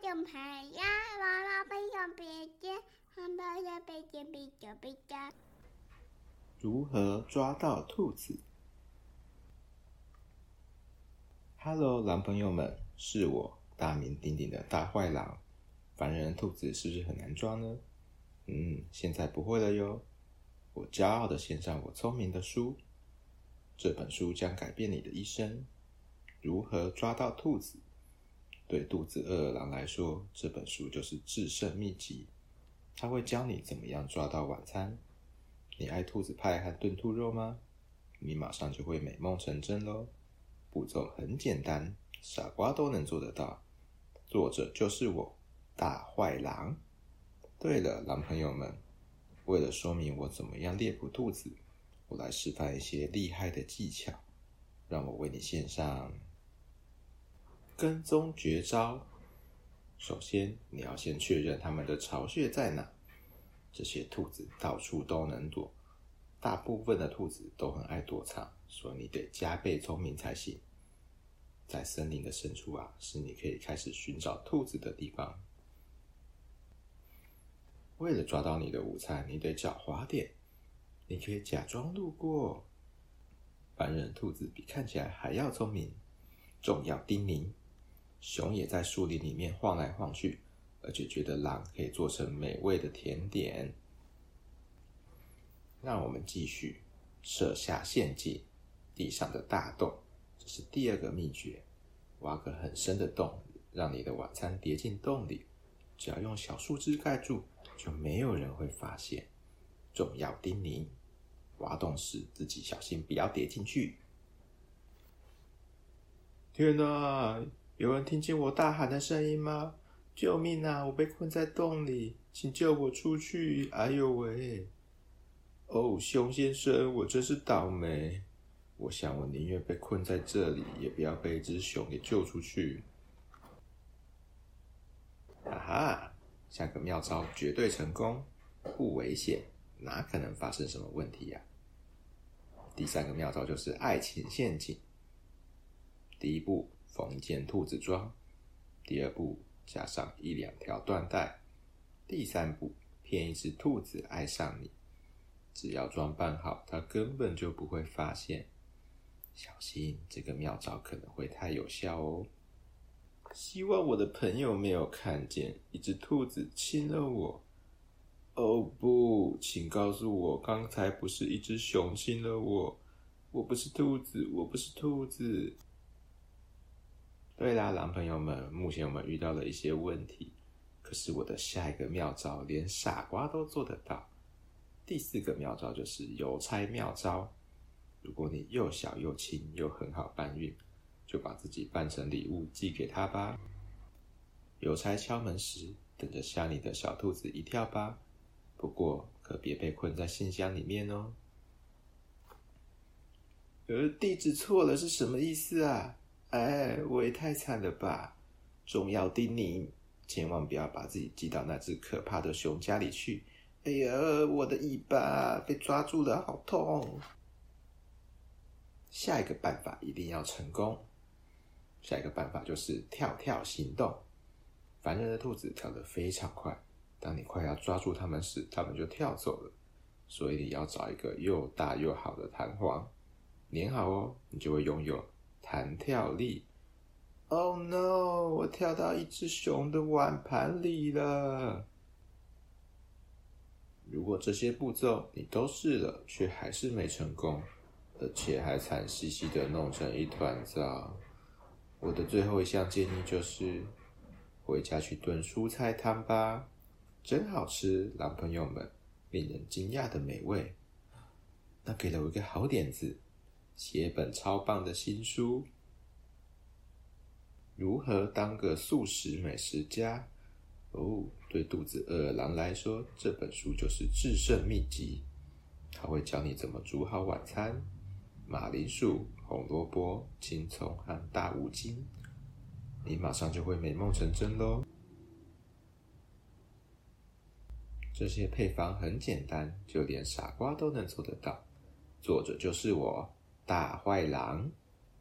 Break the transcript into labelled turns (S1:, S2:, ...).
S1: 种牌呀，娃娃背上别针，汉堡的背针比较比较。
S2: 如何抓到兔子？Hello，狼朋友们，是我大名鼎鼎的大坏狼。烦人兔子是不是很难抓呢？嗯，现在不会了哟。我骄傲的献上我聪明的书，这本书将改变你的一生。如何抓到兔子？对肚子饿狼来说，这本书就是制胜秘籍。它会教你怎么样抓到晚餐。你爱兔子派和炖兔肉吗？你马上就会美梦成真喽！步骤很简单，傻瓜都能做得到。作者就是我，大坏狼。对了，狼朋友们，为了说明我怎么样猎捕兔子，我来示范一些厉害的技巧。让我为你献上。跟踪绝招。首先，你要先确认它们的巢穴在哪。这些兔子到处都能躲，大部分的兔子都很爱躲藏，所以你得加倍聪明才行。在森林的深处啊，是你可以开始寻找兔子的地方。为了抓到你的午餐，你得狡猾点。你可以假装路过。凡人兔子比看起来还要聪明。重要叮咛。熊也在树林里面晃来晃去，而且觉得狼可以做成美味的甜点。让我们继续设下陷阱，地上的大洞，这是第二个秘诀。挖个很深的洞，让你的晚餐跌进洞里，只要用小树枝盖住，就没有人会发现。重要叮咛：挖洞时自己小心，不要跌进去。天哪！有人听见我大喊的声音吗？救命啊！我被困在洞里，请救我出去！哎呦喂！哦，熊先生，我真是倒霉。我想我宁愿被困在这里，也不要被一只熊给救出去。哈哈，下个妙招绝对成功，不危险，哪可能发生什么问题呀？第三个妙招就是爱情陷阱。第一步。缝一件兔子装，第二步加上一两条缎带，第三步骗一只兔子爱上你。只要装扮好，它根本就不会发现。小心，这个妙招可能会太有效哦。希望我的朋友没有看见一只兔子亲了我。哦不，请告诉我，刚才不是一只熊亲了我。我不是兔子，我不是兔子。对啦，狼朋友们，目前我们遇到了一些问题，可是我的下一个妙招连傻瓜都做得到。第四个妙招就是邮差妙招。如果你又小又轻又很好搬运，就把自己扮成礼物寄给他吧。邮差敲门时，等着吓你的小兔子一跳吧。不过可别被困在信箱里面哦。而地址错了是什么意思啊？哎，我也太惨了吧！重要叮咛，千万不要把自己寄到那只可怕的熊家里去。哎呀，我的尾巴被抓住了，好痛！下一个办法一定要成功。下一个办法就是跳跳行动。烦人的兔子跳得非常快，当你快要抓住它们时，它们就跳走了。所以你要找一个又大又好的弹簧，粘好哦，你就会拥有。弹跳力！Oh no！我跳到一只熊的碗盘里了。如果这些步骤你都试了，却还是没成功，而且还惨兮兮的弄成一团糟，我的最后一项建议就是回家去炖蔬菜汤吧，真好吃，狼朋友们，令人惊讶的美味。那给了我一个好点子。写本超棒的新书，如何当个素食美食家？哦，对肚子饿狼来说，这本书就是制胜秘籍。它会教你怎么煮好晚餐：马铃薯、红萝卜、青葱和大乌鸡。你马上就会美梦成真喽！这些配方很简单，就连傻瓜都能做得到。作者就是我。大坏狼。